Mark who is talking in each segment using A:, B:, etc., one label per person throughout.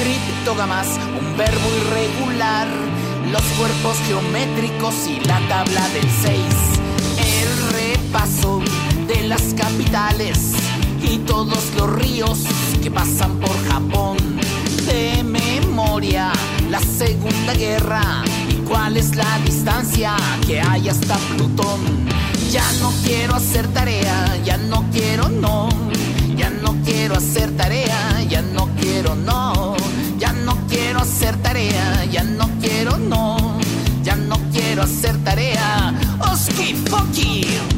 A: Criptogamas, un verbo irregular, los cuerpos geométricos y la tabla del 6. El repaso de las capitales y todos los ríos que pasan por Japón. De memoria, la Segunda Guerra y cuál es la distancia que hay hasta Plutón. Ya no quiero hacer tarea, ya no quiero no. Ya no quiero hacer tarea, ya no quiero no. Hacer tarea. Oski Poki.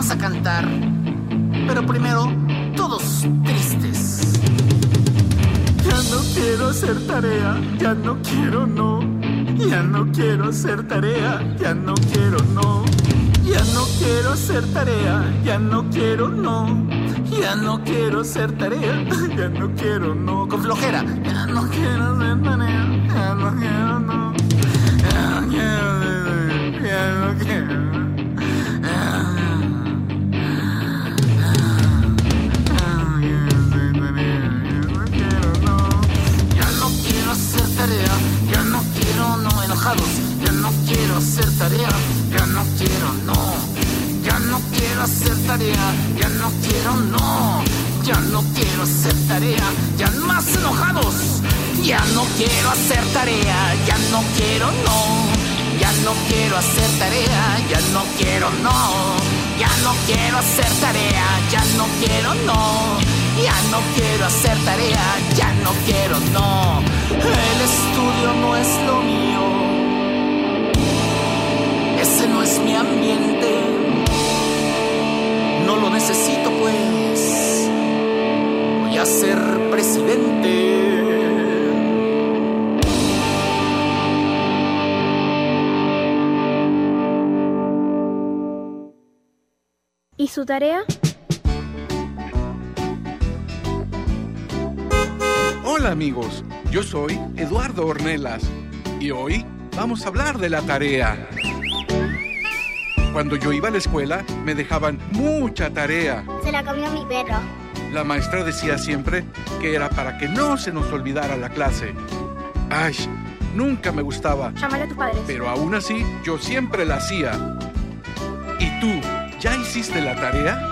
A: Vamos a cantar. Pero primero, todos tristes. Ya no quiero hacer tarea, ya no quiero no. Ya no quiero hacer tarea, ya no quiero no. Ya no quiero hacer tarea, ya no quiero no. Ya no quiero hacer tarea, ya no quiero no. Con flojera. Ya no quiero hacer tarea, ya no quiero no. Ya no quiero, ya no quiero. Ya no quiero hacer tarea, ya no quiero no, ya no quiero hacer tarea, ya no quiero no, ya no quiero hacer tarea, ya más enojados, ya no quiero hacer tarea, ya no quiero no, ya no quiero hacer tarea, ya no quiero no, ya no quiero hacer tarea, ya no quiero no. Ya no quiero hacer tarea, ya no quiero, no. El estudio no es lo mío. ambiente. No lo necesito pues, voy a ser presidente.
B: ¿Y su tarea?
C: Hola amigos, yo soy Eduardo Ornelas y hoy vamos a hablar de la tarea. Cuando yo iba a la escuela me dejaban mucha tarea.
D: Se la comió mi perro.
C: La maestra decía siempre que era para que no se nos olvidara la clase. Ay, nunca me gustaba.
B: Llámale a tus padres.
C: Pero aún así, yo siempre la hacía. ¿Y tú, ya hiciste la tarea?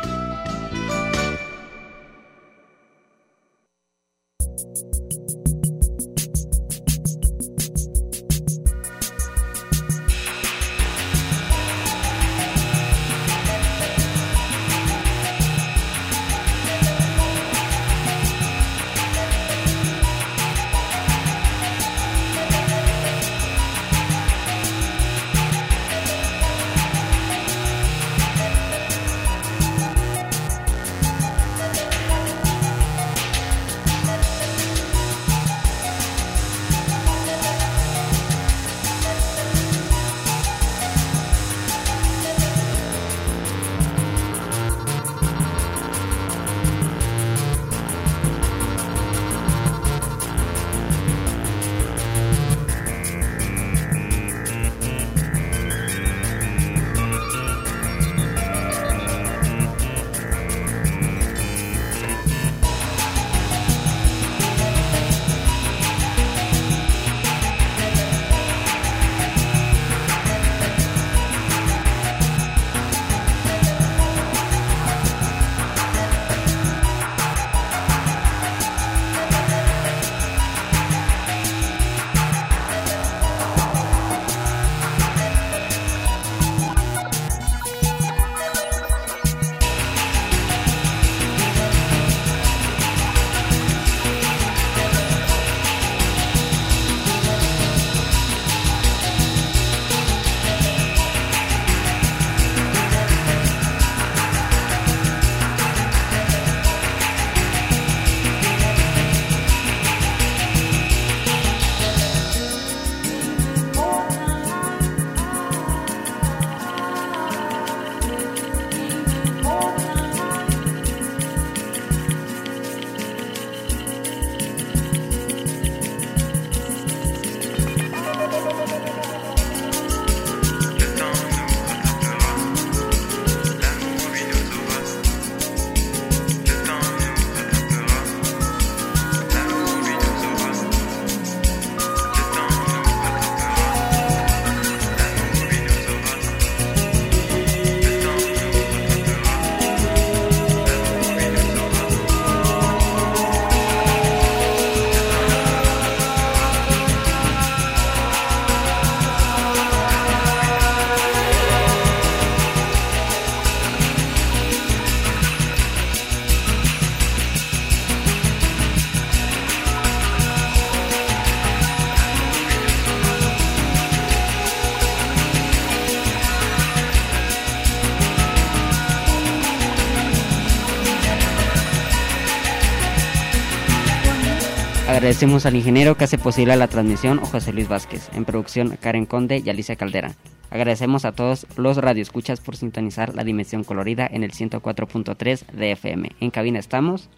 E: Agradecemos al ingeniero que hace posible la transmisión, José Luis Vázquez. En producción, Karen Conde y Alicia Caldera. Agradecemos a todos los radioescuchas por sintonizar la dimensión colorida en el 104.3 de FM. En cabina estamos.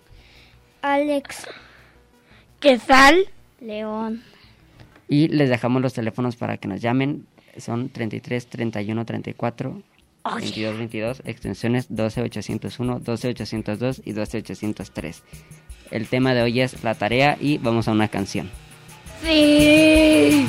B: Alex.
F: Quesal.
D: León.
E: Y les dejamos los teléfonos para que nos llamen. Son 33 31 34 22 22, extensiones 12 801, 12 802 y 12 803. El tema de hoy es la tarea y vamos a una canción.
F: Sí.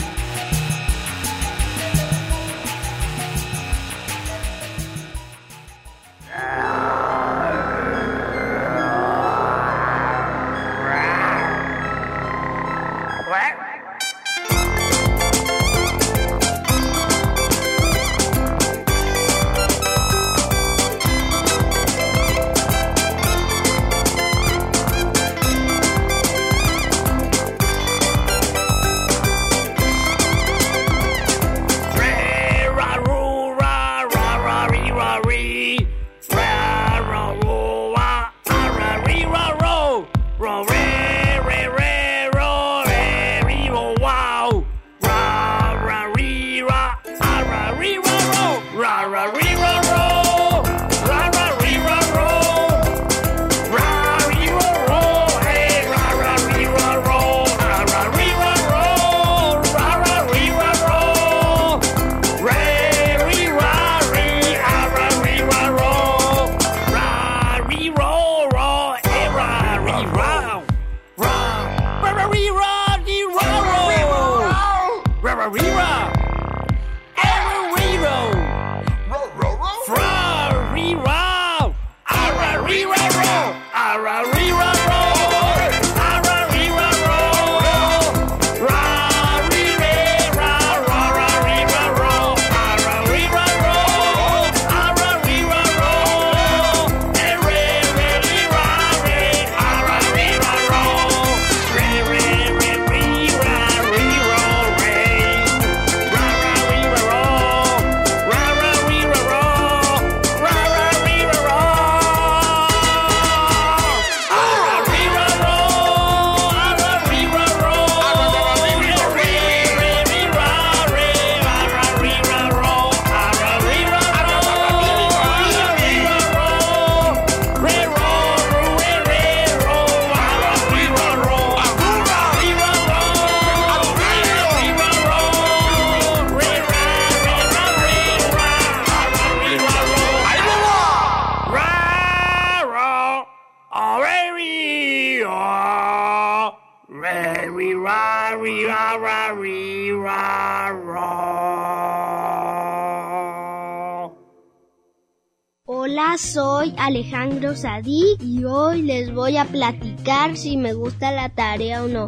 G: Alejandro Sadí y hoy les voy a platicar si me gusta la tarea o no.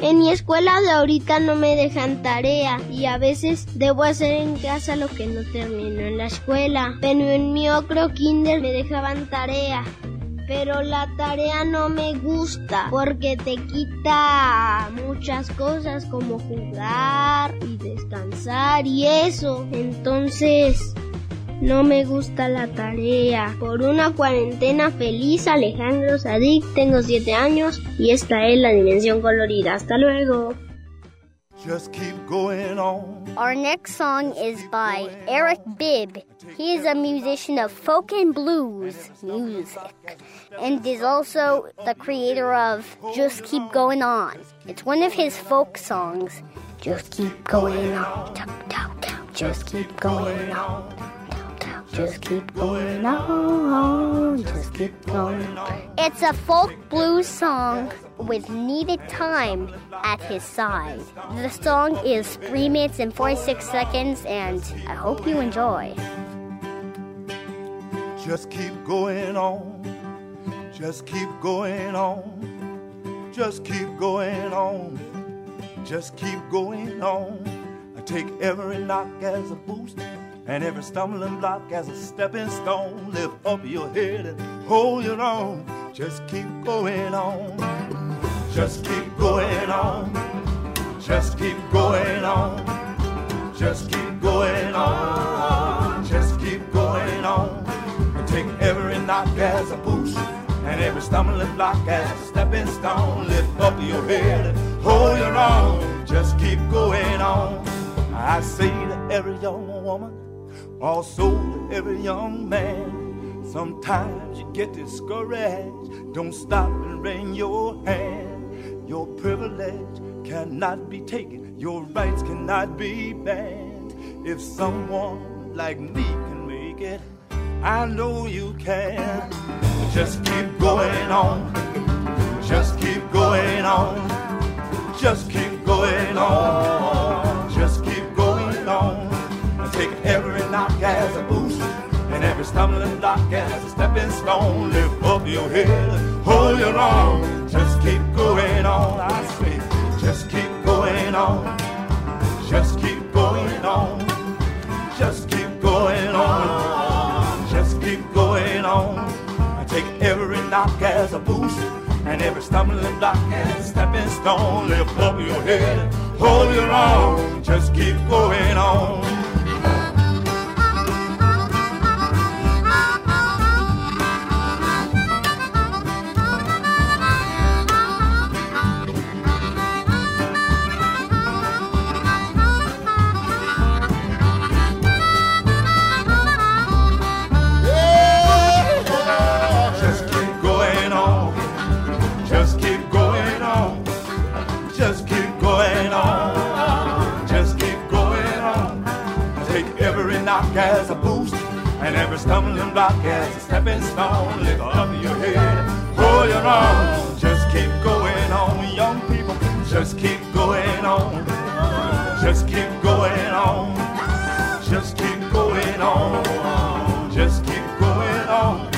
G: En mi escuela de ahorita no me dejan tarea y a veces debo hacer en casa lo que no termino en la escuela. Pero en mi otro kinder me dejaban tarea. Pero la tarea no me gusta porque te quita muchas cosas como jugar y descansar y eso. Entonces no me gusta la tarea. Por una cuarentena feliz, Alejandro Sadik, tengo 7 años y esta es la dimensión colorida. Hasta luego.
H: Just keep going on.
D: Our next song is by Eric Bibb. He is a musician of folk and blues music and is also the creator of Just Keep Going On. It's one of his folk songs. Just keep going on. Just keep going on. Just keep going on, just keep going on. It's a folk blues song with needed time at his side. The song is 3 minutes and 46 seconds, and I hope you enjoy.
H: Just keep going on. Just keep going on. Just keep going on. Just keep going on. I take every knock as a boost and every stumbling block as a stepping stone. Lift up your head and hold your own. Just keep going on. Just keep going on. Just keep going on. Just keep going on. Just keep going on. And take every knock as a boost and every stumbling block as a stepping stone. Lift up your head and hold your own. Just keep going on. I say to every young woman also, every young man, sometimes you get discouraged. Don't stop and wring your hand. Your privilege cannot be taken, your rights cannot be banned. If someone like me can make it, I know you can. Just keep going on. Just keep going on. Just keep going on. Just keep going on. Take every as a boost and every stumbling block as a stepping stone. Lift up your head, hold your own. Just keep going on. I say, just keep going on. Just keep going on. Just keep going on. Just keep going on. I take every knock as a boost and every stumbling block as a stepping stone. Lift up your head, hold your own. Just keep going on. Block as a stepping stone. Lift up your head, pull your own. Just keep going on, young people. Just keep going on. Just keep going on. Just keep going on. Just keep going on.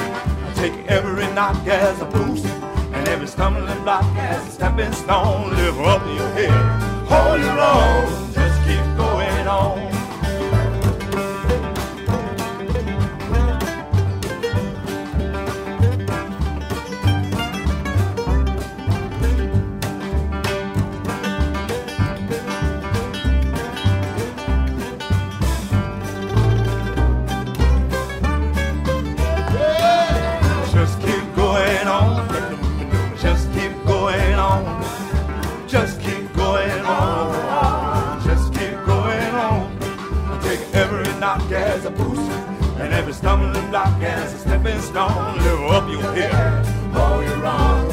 H: Take every knock as a boost and every stumbling block as a stepping stone. Lift up your head, hold your own. Stumbling block as a stepping stone. Live up your head. Hold your going.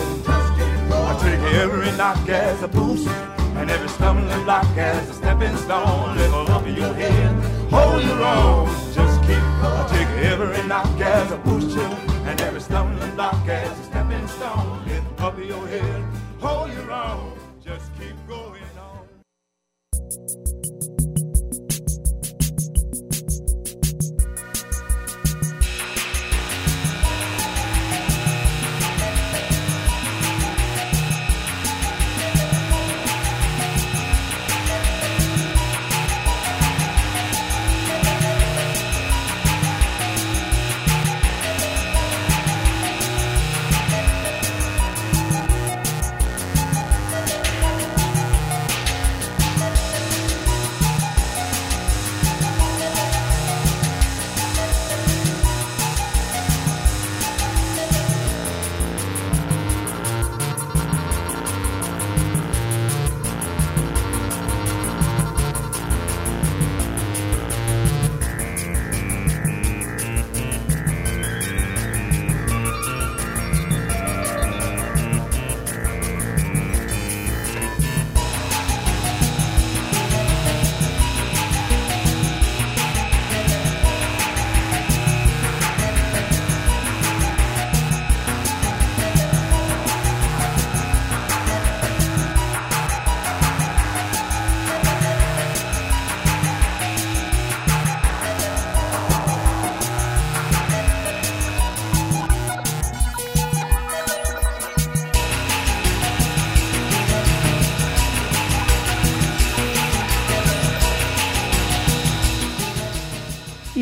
H: I take every knock as a boost and every stumbling block as a stepping stone. Live up your head. Hold your own. Just keep. I take every knock as a boost and every stumbling block as a stepping stone. Lift up your head, hold your own,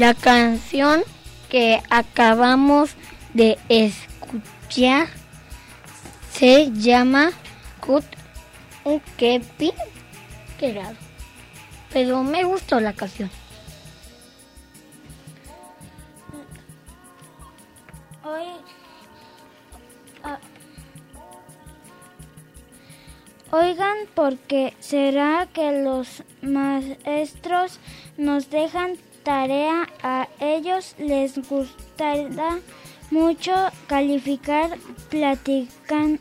I: La canción que acabamos de escuchar se llama Cut un Kepi. Qué raro. Pero me gustó la canción. Hoy. ah, Oigan, porque será que los maestros nos dejan tarea a ellos les gustará mucho calificar platican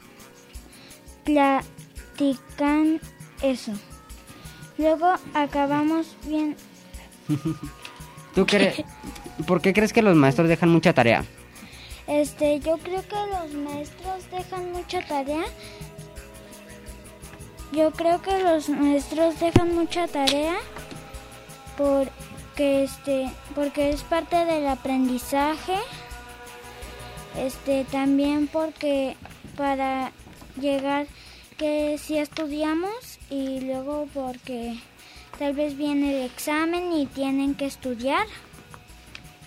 I: platican eso. Luego acabamos bien
E: ¿Tú crees? ¿Por qué crees que los maestros dejan mucha tarea?
I: Este, yo creo que los maestros dejan mucha tarea. Yo creo que los maestros dejan mucha tarea porque este, porque es parte del aprendizaje. Este, también porque para llegar que si estudiamos y luego porque tal vez viene el examen y tienen que estudiar.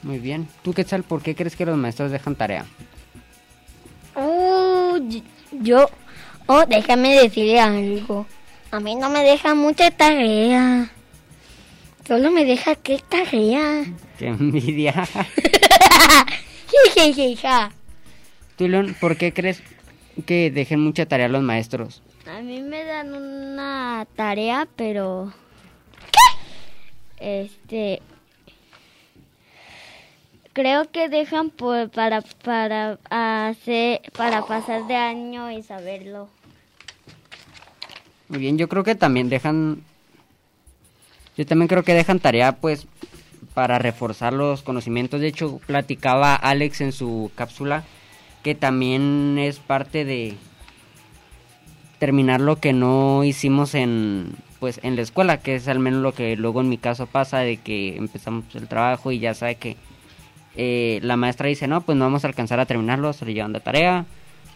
E: Muy bien. ¿Tú, Quetzal, por qué crees que los maestros dejan tarea?
B: Oh, yo, oh, déjame decirle algo. A mí no me deja mucha tarea. Solo me deja qué tarea.
E: ¡Qué envidia!
B: Jejejeja.
E: ¿Tú, León, por qué crees que dejen mucha tarea los maestros?
B: A mí me dan una tarea, pero... Este... Creo que dejan por, para, para, hacer, para pasar de año y saberlo.
E: Muy bien, yo creo que también dejan... Yo también creo que dejan tarea, pues, para reforzar los conocimientos. De hecho, platicaba Alex en su cápsula que también es parte de terminar lo que no hicimos en pues en la escuela, que es al menos lo que luego en mi caso pasa de que empezamos el trabajo y ya sabe que eh, la maestra dice, no, pues no vamos a alcanzar a terminarlo, se lo llevan de tarea.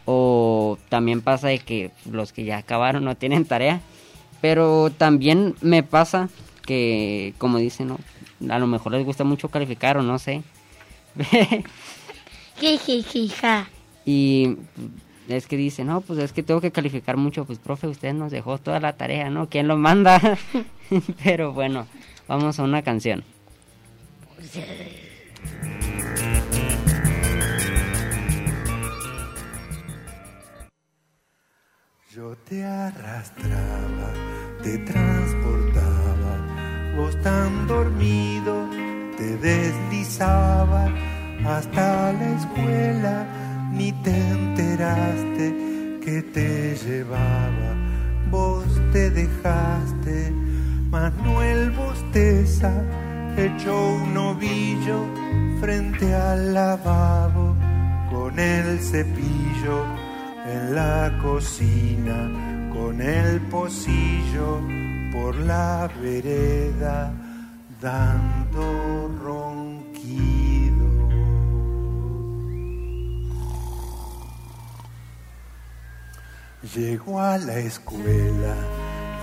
E: O también pasa de que los que ya acabaron no tienen tarea. Pero también me pasa que, como dicen, ¿no? a lo mejor les gusta mucho calificar o no sé. Y es que dicen, no, pues es que tengo que calificar mucho. Pues, profe, usted nos dejó toda la tarea, ¿no? ¿Quién lo manda? Pero bueno, vamos a una canción.
J: Yo te arrastraba, te transportaba, vos tan dormido te deslizaba hasta la escuela, ni te enteraste que te llevaba, vos te dejaste, Manuel bosteza, echó un ovillo frente al lavabo con el cepillo en la cocina con el pocillo por la vereda dando ronquido. Llegó a la escuela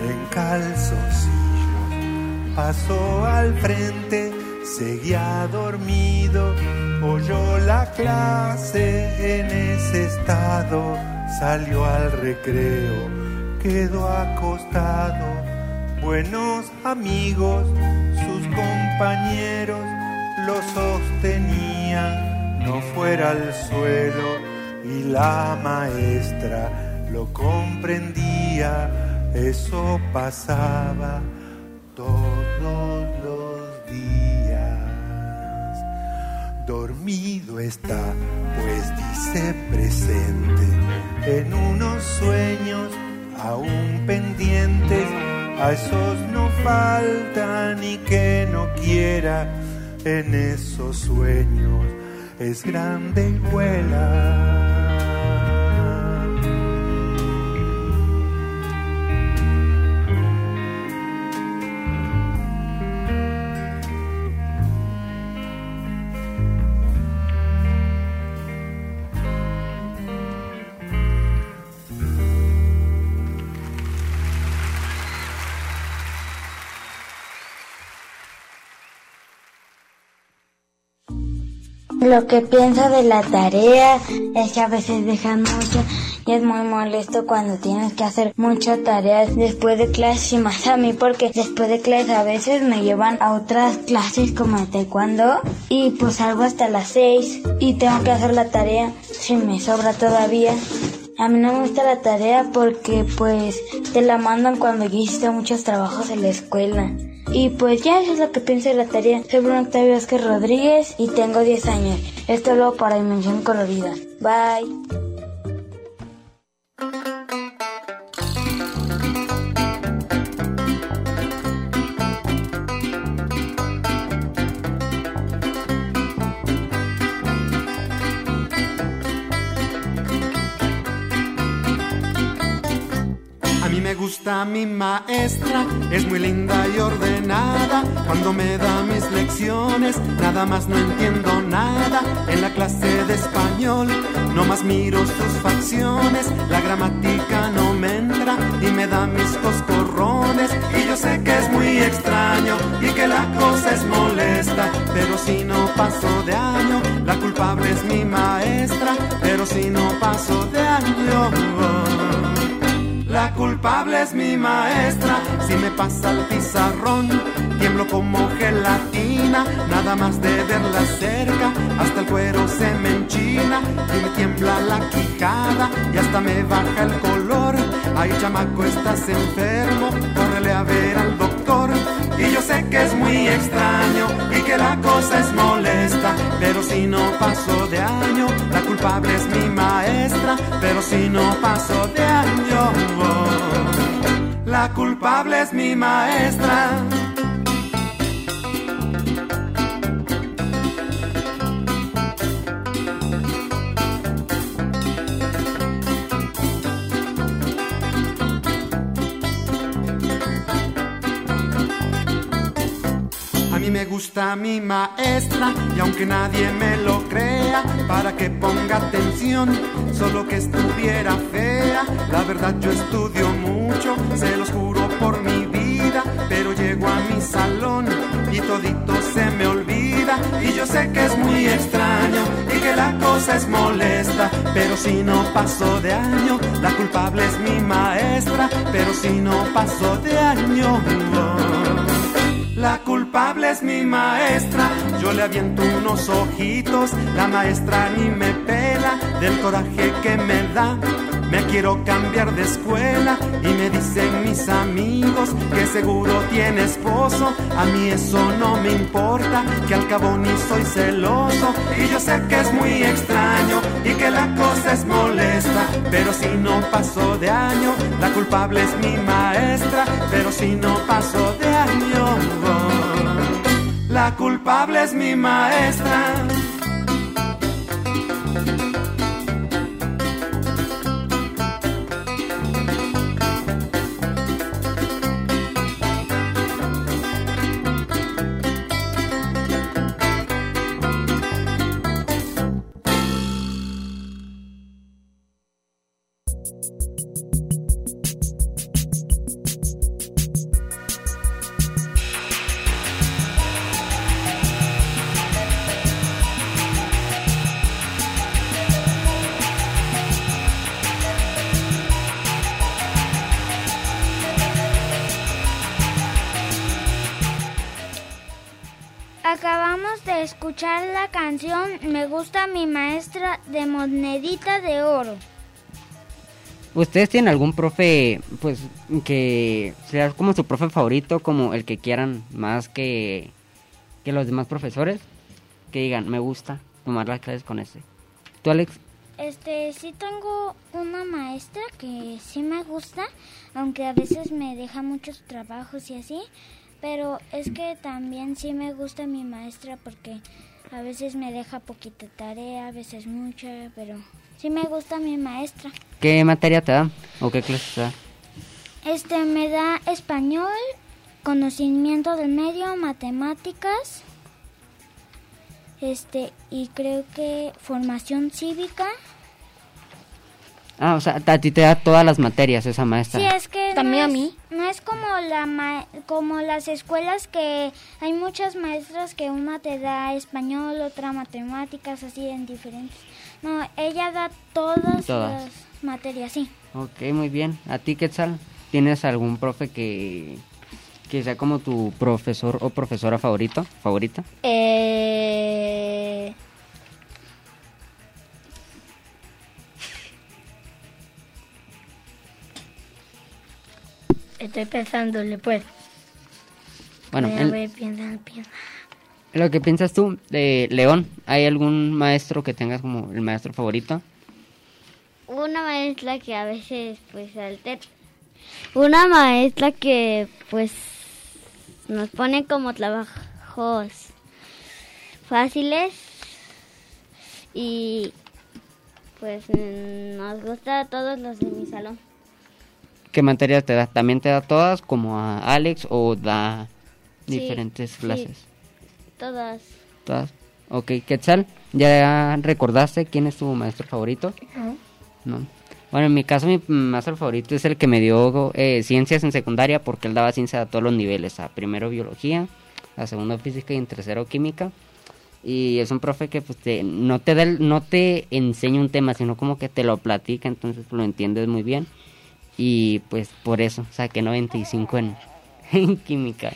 J: en calzoncillo, pasó al frente, seguía dormido, oyó la clase en ese estado, salió al recreo, quedó acostado, buenos amigos, sus compañeros lo sostenían, no fuera al suelo y la maestra lo comprendía, eso pasaba todos los días. Dormido está, pues dice presente, en unos sueños aún pendientes, a esos no falta ni que no quiera, en esos sueños es grande y vuela.
K: Lo que pienso de la tarea es que a veces dejan mucho y es muy molesto cuando tienes que hacer muchas tareas después de clases y más a mí porque después de clases a veces me llevan a otras clases como taekwondo y pues salgo hasta las 6 y tengo que hacer la tarea si me sobra todavía. A mí no me gusta la tarea porque pues te la mandan cuando ya hiciste muchos trabajos en la escuela. Y pues ya eso es lo que pienso de la tarea. Soy Bruno Octavio Vázquez Rodríguez y tengo 10 años. Esto es lo para Dimensión Colorida. Bye.
L: Gusta mi maestra, es muy linda y ordenada. Cuando me da mis lecciones, nada más no entiendo nada. En la clase de español, no más miro sus facciones. La gramática no me entra y me da mis coscorrones. Y yo sé que es muy extraño y que la cosa es molesta. Pero si no paso de año, la culpable es mi maestra. Pero si no paso de año. La culpable es mi maestra, si me pasa el pizarrón, tiemblo como gelatina, nada más de verla cerca, hasta el cuero se me enchina y me tiembla la quijada y hasta me baja el color. Ay, chamaco, estás enfermo, córrele a ver al doctor. Y yo sé que es muy extraño y que la cosa es molesta, pero si no paso de año, la culpable es mi maestra, pero si no paso de año, la culpable es mi maestra. Me gusta mi maestra y aunque nadie me lo crea, para que ponga atención, solo que estuviera fea. La verdad yo estudio mucho, se los juro por mi vida, pero llego a mi salón y todito se me olvida. Y yo sé que es muy extraño y que la cosa es molesta, pero si no paso de año, la culpable es mi maestra, pero si no paso de año. La culpable es mi maestra, yo le aviento unos ojitos, la maestra ni me pela del coraje que me da. Me quiero cambiar de escuela y me dicen mis amigos que seguro tiene esposo. A mí eso no me importa, que al cabo ni soy celoso. Y yo sé que es muy extraño y que la cosa es molesta. Pero si no paso de año, la culpable es mi maestra. Pero si no paso de la culpable es mi maestra.
I: Escuchar la canción Me gusta mi maestra de Monedita de Oro.
E: ¿Ustedes tienen algún profe, pues, que sea como su profe favorito, como el que quieran más que, que los demás profesores? Que digan, me gusta tomar las clases con ese. ¿Tú, Alex?
I: Este, sí tengo una maestra que sí me gusta, aunque a veces me deja muchos trabajos y así, pero es que también sí me gusta mi maestra porque a veces me deja poquita tarea, a veces mucha, pero sí me gusta mi maestra.
E: ¿Qué materia te da? ¿O qué clase te da?
I: Este, me da español, conocimiento del medio, matemáticas, este, y creo que formación cívica.
E: Ah, o sea, a ti te da todas las materias esa maestra.
I: Sí, es que
D: También
I: no
D: a
I: es-
D: mí.
I: No es como la ma- como las escuelas que hay muchas maestras que una te da español, otra matemáticas, así en diferentes. No, ella da todas,
E: Todas.
I: las materias, sí.
E: Ok, muy bien. ¿A ti, Quetzal? ¿Tienes algún profe que, que sea como tu profesor o profesora favorito, favorita?
D: Eh... Estoy pensándole, pues.
E: Bueno,
D: a piensa, piensa.
E: lo que piensas tú, de León, ¿hay algún maestro que tengas como el maestro favorito?
D: Una maestra que a veces, pues, alter... Una maestra que, pues, nos pone como trabajos fáciles y, pues, nos gusta a todos los de mi salón.
E: ¿Qué materias te da? ¿También te da todas como a Alex o da
D: Sí,
E: diferentes
D: sí.
E: clases?
D: Todas.
E: Todas. Ok, Quetzal, ¿ya recordaste quién es tu maestro favorito? No. Bueno, en mi caso mi maestro favorito es el que me dio eh, ciencias en secundaria porque él daba ciencia a todos los niveles, a primero biología, a segundo física y en tercero química. Y es un profe que pues te- no te da el- no te enseña un tema, sino como que te lo platica, entonces lo entiendes muy bien. Y pues por eso saqué 95 en, en química.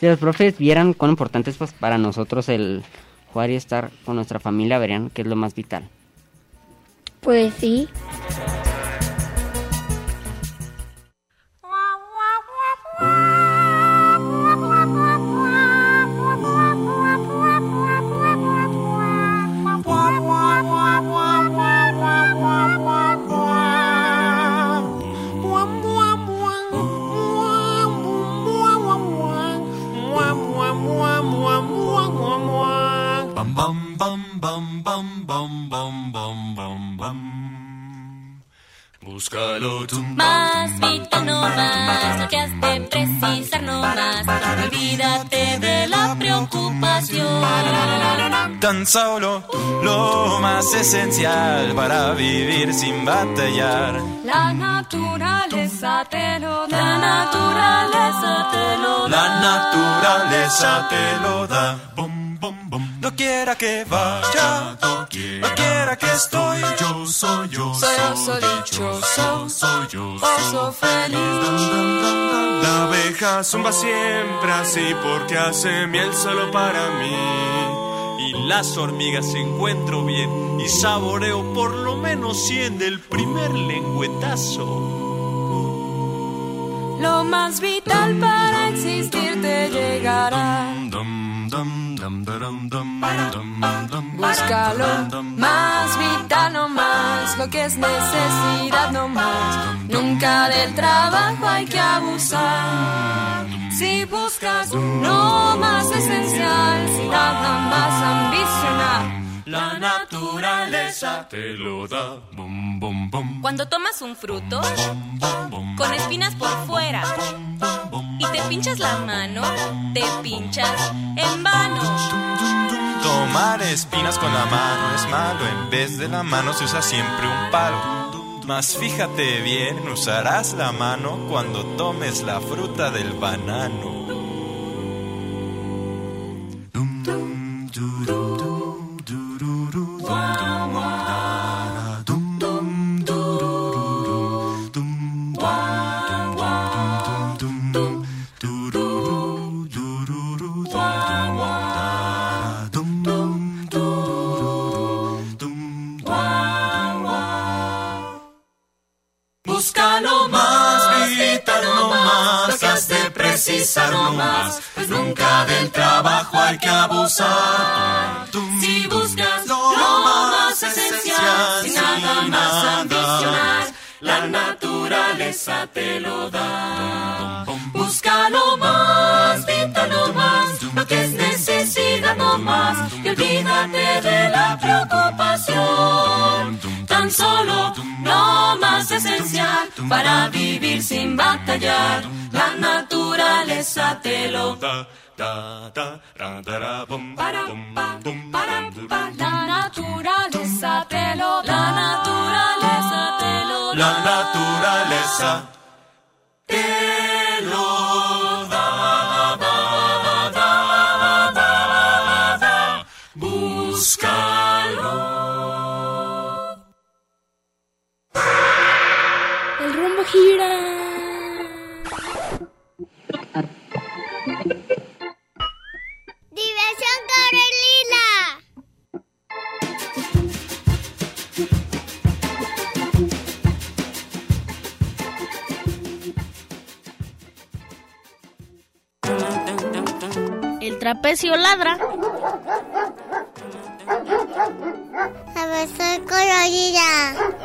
E: Si los profes vieran cuán importante es pues, para nosotros el jugar y estar con nuestra familia, verían que es lo más vital.
D: Pues sí.
L: bam, bam, bam, bam, bam, bam, bam.
M: Búscalo tú.
N: Más, Víctor, no más, lo que has de precisar no más. Olvídate de la preocupación.
M: Tan solo lo más esencial para vivir sin batallar.
N: La naturaleza te lo da. La naturaleza te lo da.
M: La naturaleza te lo da. No quiera que vaya, no quiera que estoy. Yo soy, yo
N: Soy oso dichoso,
M: soy yo.
N: oso feliz.
M: La abeja zumba siempre así porque hace miel solo para mí. Y las hormigas encuentro bien y saboreo por lo menos 100 del primer lengüetazo.
N: Lo más vital para existir te llegará. Búscalo, más vital no más, lo que es necesidad no más. Nunca del trabajo hay que abusar. Si buscas lo más esencial, sin nada más ambicionar.
M: La naturaleza te lo da.
N: Cuando tomas un fruto con espinas por fuera y te pinchas la mano, te pinchas en vano.
M: Tomar espinas con la mano es malo. En vez de la mano se usa siempre un palo. Mas fíjate bien, usarás la mano cuando tomes la fruta del banano. Precisar no más, pues nunca del trabajo hay que abusar.
N: Para vivir sin batallar, la naturaleza te lo da. La naturaleza te lo da. La naturaleza te lo da.
M: La naturaleza te lo da. da,
F: El trapecio ladra.
O: Diversión colorida.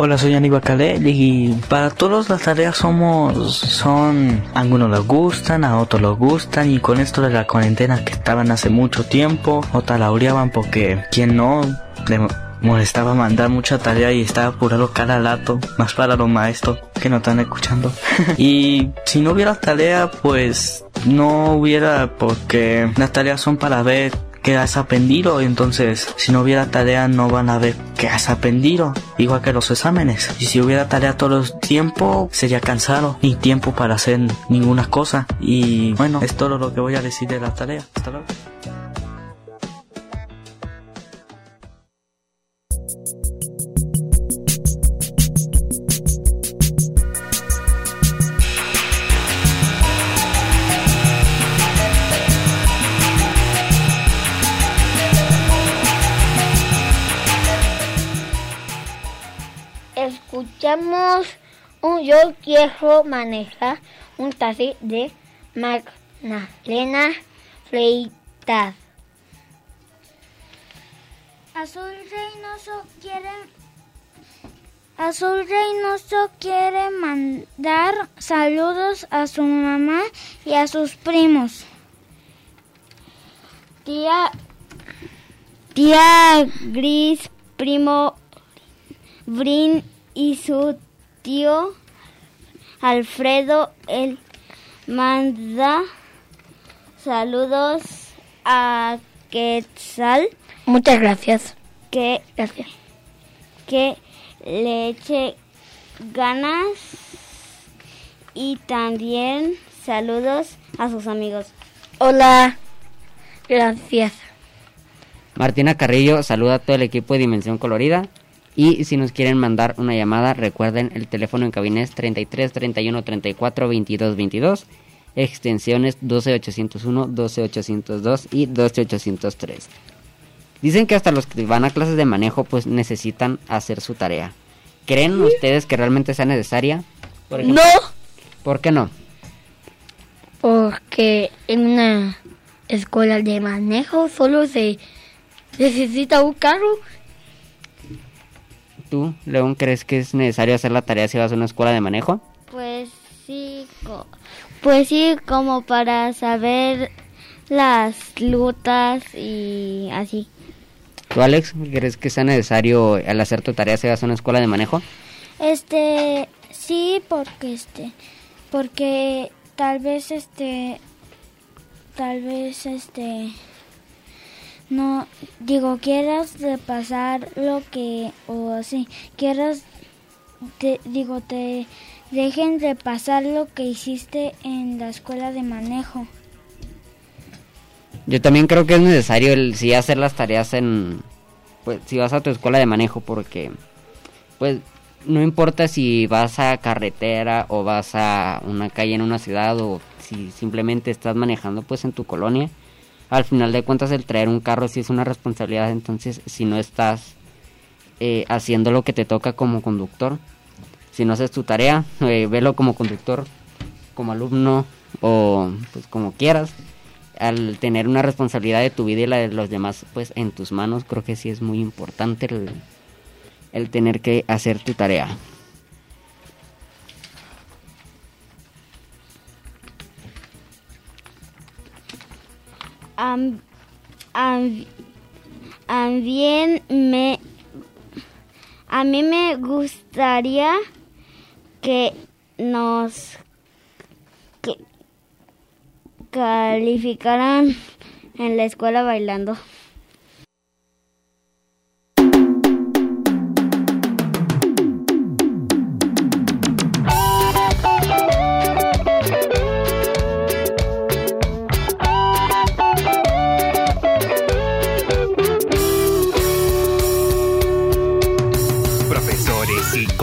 P: Hola, soy Aníbal Calel y para todos las tareas somos, son, a algunos les gustan, a otros les gustan y con esto de la cuarentena que estaban hace mucho tiempo, otras la odiaban porque quien no le molestaba mandar mucha tarea y estaba apurado cada rato, más para los maestros que no están escuchando. y si no hubiera tarea, pues no hubiera porque las tareas son para ver qué has aprendido entonces si no hubiera tarea no van a ver qué has aprendido igual que los exámenes. Y si hubiera tarea todo el tiempo sería cansado. Ni tiempo para hacer ninguna cosa. Y bueno es todo lo que voy a decir de la tarea. Hasta luego
Q: Yo quiero manejar un taxi de Magdalena Freitas.
I: Azul Reynoso quiere Azul Reynoso quiere mandar saludos a su mamá y a sus primos. Tía Tía Gris, primo Brin y su tío Alfredo él manda saludos a Quetzal.
Q: Muchas gracias.
I: Que,
Q: Gracias.
I: que le eche ganas y también saludos a sus amigos.
Q: Hola. Gracias.
E: Martina Carrillo saluda a todo el equipo de Dimensión Colorida. Y si nos quieren mandar una llamada, recuerden el teléfono en cabina es 33 31 34 22 22, extensiones 12801, 12802 y 12803. Dicen que hasta los que van a clases de manejo pues necesitan hacer su tarea. ¿Creen ustedes que realmente sea necesaria? Por ejemplo,
Q: No,
E: ¿Por qué no?
Q: porque en una escuela de manejo solo se necesita un carro.
E: ¿Tú, León, crees que es necesario hacer la tarea si vas a una escuela de manejo?
I: Pues sí, pues sí, como para saber las lutas y así.
E: ¿Tú, Alex, crees que sea necesario al hacer tu tarea si vas a una escuela de manejo?
I: Este, sí, porque este, porque tal vez este, tal vez este, no, digo, quieras de pasar lo que, o así, quieras, te, digo, te dejen de pasar lo que hiciste en la escuela de manejo.
E: Yo también creo que es necesario el sí hacer las tareas en pues si vas a tu escuela de manejo porque pues no importa si vas a carretera o vas a una calle en una ciudad o si simplemente estás manejando pues en tu colonia, al final de cuentas el traer un carro sí es una responsabilidad, entonces si no estás eh, haciendo lo que te toca como conductor, si no haces tu tarea, eh, velo como conductor, como alumno o pues como quieras, al tener una responsabilidad de tu vida y la de los demás pues en tus manos, creo que sí es muy importante el, el tener que hacer tu tarea.
B: Am- am- También me... A mí me gustaría que nos calificaran en la escuela bailando.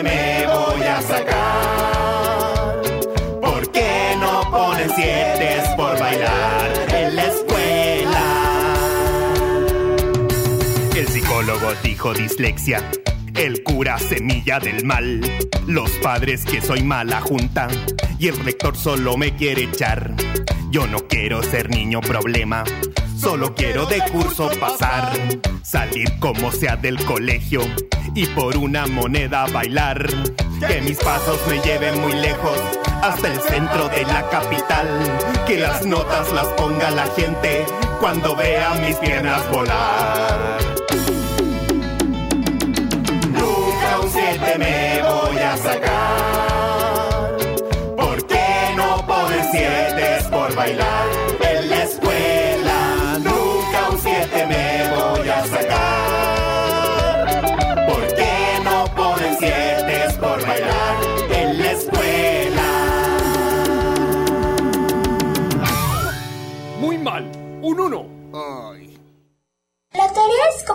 R: Un 7 me voy a sacar. ¿Por qué no ponen 7 por bailar en la escuela? El psicólogo dijo dislexia. El cura semilla del mal. Los padres que soy mala junta. Y el rector solo me quiere echar. Yo no quiero ser niño problema. Solo quiero de curso pasar. Salir como sea del colegio. Y por una moneda bailar. Que mis pasos me lleven muy lejos. Hasta el centro de la capital. Que las notas las ponga la gente. Cuando vea mis piernas volar. Nunca un 7 me voy a sacar.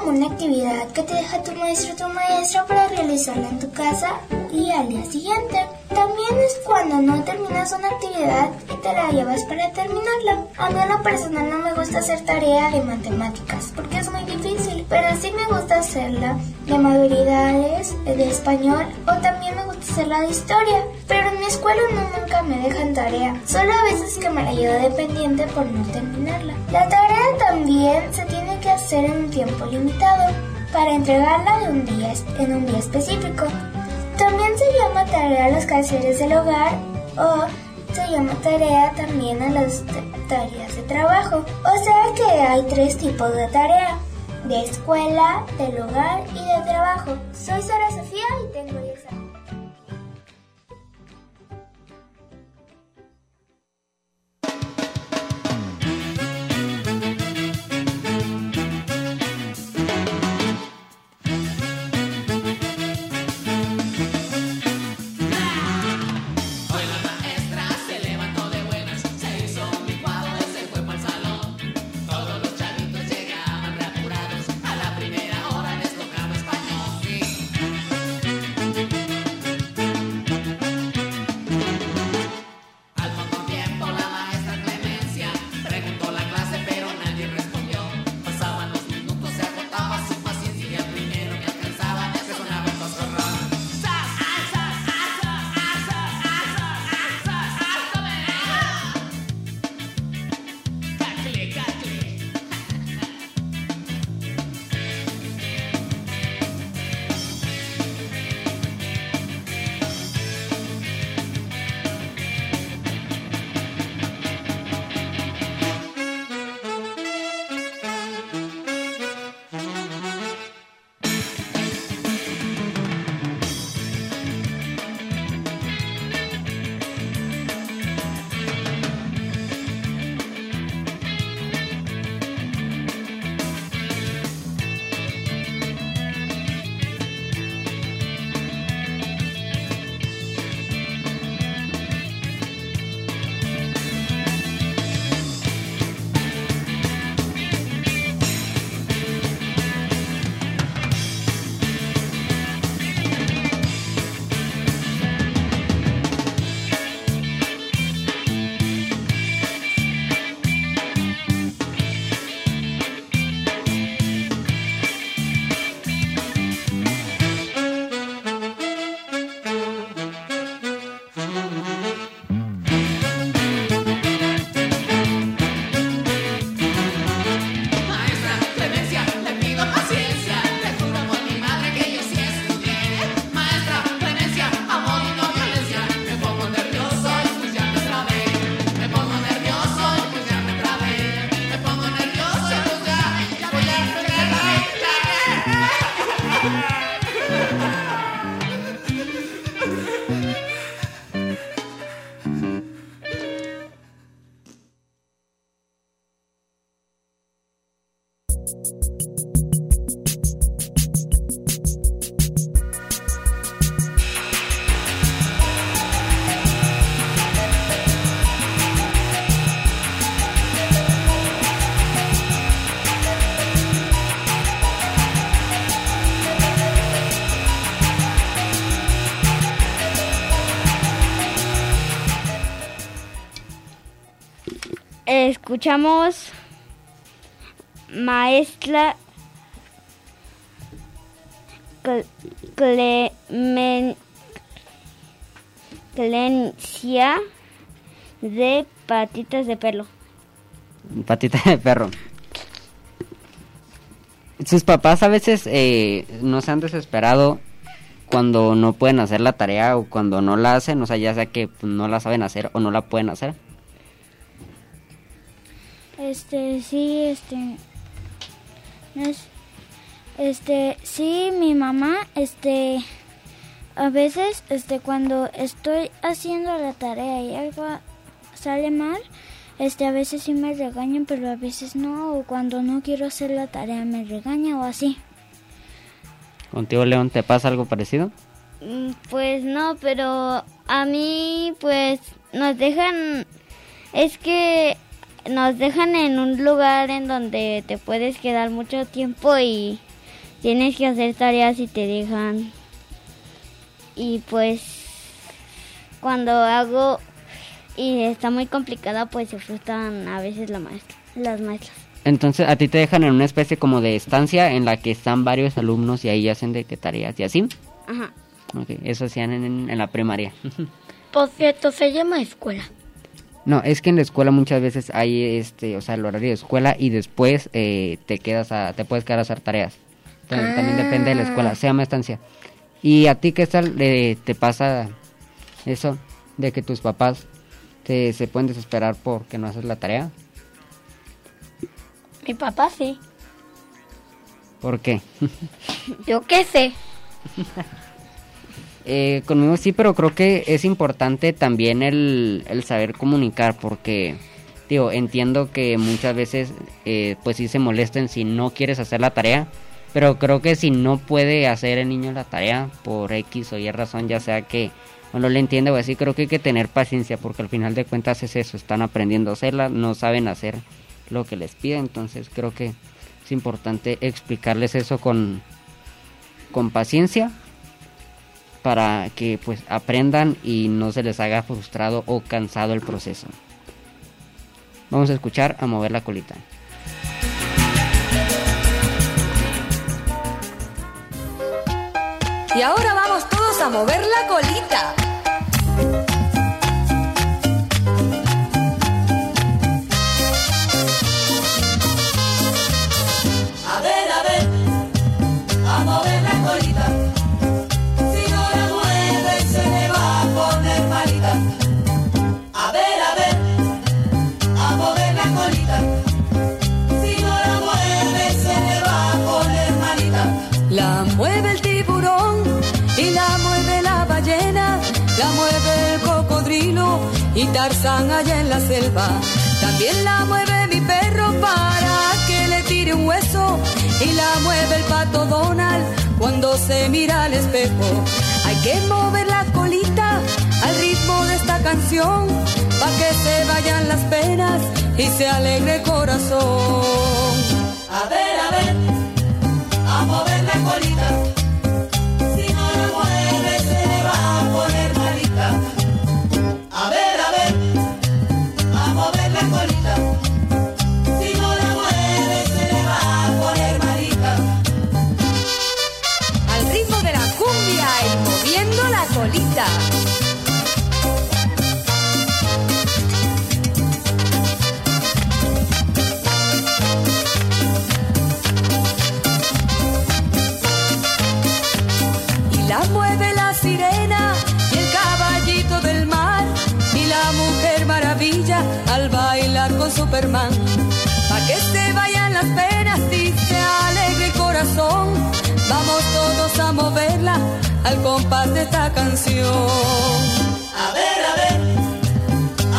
S: Como una actividad que te deja tu maestro o tu maestra para realizarla en tu casa y al día siguiente. También es cuando no terminas una actividad y te la llevas para terminarla. A mí en lo personal no me gusta hacer tarea de matemáticas porque es muy difícil, pero sí me gusta hacerla de manualidades, de español o también me gusta hacerla de historia. Pero en mi escuela no nunca me dejan tarea, solo a veces que me la llevo de pendiente por no terminarla. La tarea también se tiene hacer en un tiempo limitado para entregarla de un día, en un día específico. También se llama tarea a los quehaceres del hogar o se llama tarea también a las tareas de trabajo. O sea que hay tres tipos de tarea, de escuela, del hogar y de trabajo. Soy Sara Sofía y tengo 10 años.
B: Escuchamos maestra Cle- Clemen- Clemencia de patitas de pelo.
E: Patita de perro. Sus papás a veces eh, no se han desesperado cuando no pueden hacer la tarea o cuando no la hacen, o sea, ya sea que no la saben hacer o no la pueden hacer.
I: Este, sí, este. este, sí, mi mamá, este. A veces, este, cuando estoy haciendo la tarea y algo sale mal, este, a veces sí me regañan, pero a veces no. O cuando no quiero hacer la tarea me regaña o así.
E: ¿Contigo, León, te pasa algo parecido?
B: Mm, Pues no, pero a mí pues nos dejan, es que nos dejan en un lugar en donde te puedes quedar mucho tiempo y tienes que hacer tareas y te dejan. Y pues cuando hago y está muy complicada pues se frustran a veces la maestra, las maestras.
E: Entonces, a ti te dejan en una especie como de estancia en la que están varios alumnos y ahí hacen de qué tareas y así.
B: Ajá.
E: Ok, eso hacían en, en la primaria.
Q: Por cierto, se llama escuela.
E: No, es que en la escuela muchas veces hay este, o sea, el horario de escuela y después eh, te quedas a, te puedes quedar a hacer tareas. También, también depende de la escuela, se llama estancia. ¿Y a ti qué tal eh, te pasa eso de que tus papás te, se pueden desesperar porque no haces la tarea?
Q: Mi papá sí.
E: ¿Por qué?
Q: Yo qué sé.
E: Eh, conmigo sí, pero creo que es importante también el, saber comunicar porque, digo, entiendo que muchas veces eh, pues sí se molesten si no quieres hacer la tarea, pero creo que si no puede hacer el niño la tarea por X o Y razón, ya sea que no le entiende o así, creo que hay que tener paciencia porque al final de cuentas es eso, están aprendiendo a hacerla, no saben hacer lo que les pide, entonces creo que es importante explicarles eso con, con paciencia para que pues aprendan y no se les haga frustrado o cansado el proceso. Vamos a escuchar a mover la colita.
N: Y ahora vamos todos a mover la colita. Tarzán allá en la selva. También la mueve mi perro para que le tire un hueso y la mueve el pato Donald cuando se mira al espejo. Hay que mover la colita al ritmo de esta canción para que se vayan las penas y se alegre el corazón.
T: A ver, a ver,
N: compás de esta canción.
T: A ver, a ver,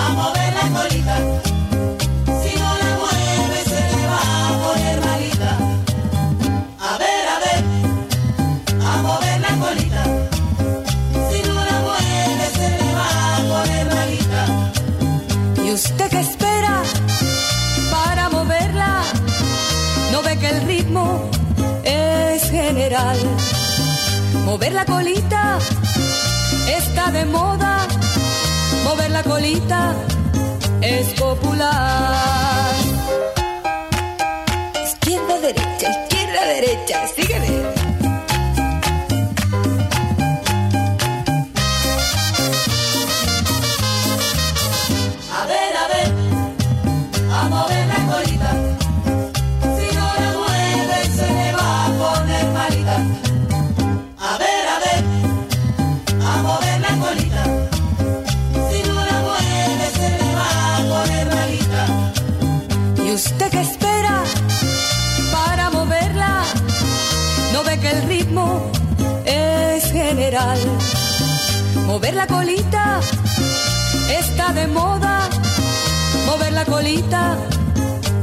T: a mover la colita. Si no la mueve, se le va a poner malita. A ver, a ver, a mover la colita. Si no la mueve, se le va a poner malita.
N: ¿Y usted qué espera para moverla? ¿No ve que el ritmo es general? mover la colita de moda. Mover la colita es popular.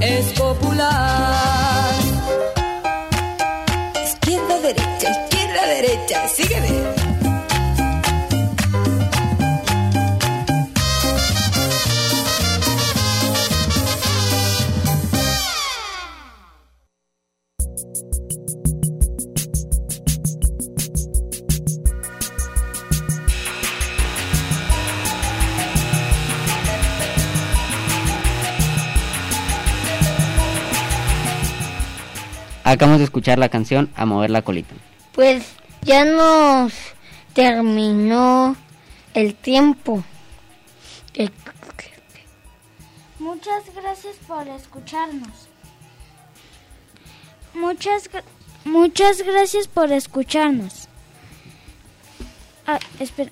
N: Es popular.
E: Acabamos de escuchar la canción A mover la colita.
Q: Pues ya nos terminó el tiempo. El-
I: Muchas gracias por escucharnos. Muchas, muchas gracias por escucharnos. Ah, espera.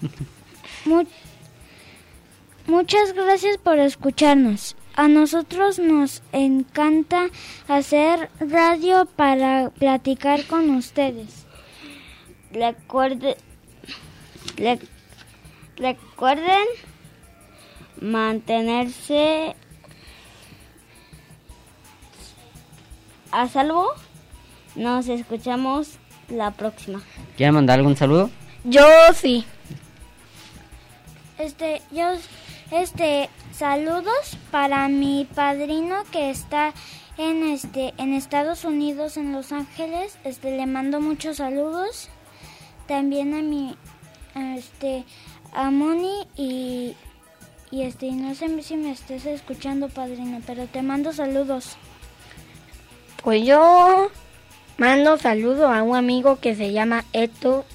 I: Mu- muchas gracias por escucharnos. A nosotros nos encanta hacer radio para platicar con ustedes.
B: Recuerde, re- recuerden mantenerse a salvo. Nos escuchamos la próxima.
E: ¿Quieren mandar algún saludo?
Q: Yo sí.
I: Este, yo, este, saludos para mi padrino que está en este, en Estados Unidos, en Los Ángeles. Este, le mando muchos saludos. También a mi, este, a Moni y, y este, no sé si me estés escuchando, padrino, pero te mando saludos.
Q: Pues yo mando saludo a un amigo que se llama Eto.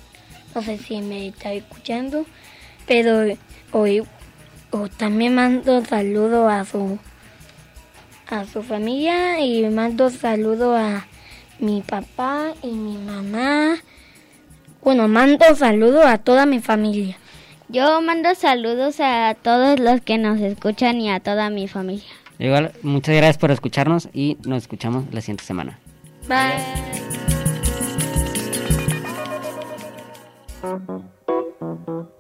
Q: No sé si me está escuchando, pero hoy o también mando saludo a su a su familia y mando saludo a mi papá y mi mamá. Bueno, mando saludo a toda mi familia.
B: Yo mando saludos a todos los que nos escuchan y a toda mi familia.
E: Igual, muchas gracias por escucharnos y nos escuchamos la siguiente semana.
Q: Bye.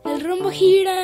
F: El rumbo gira.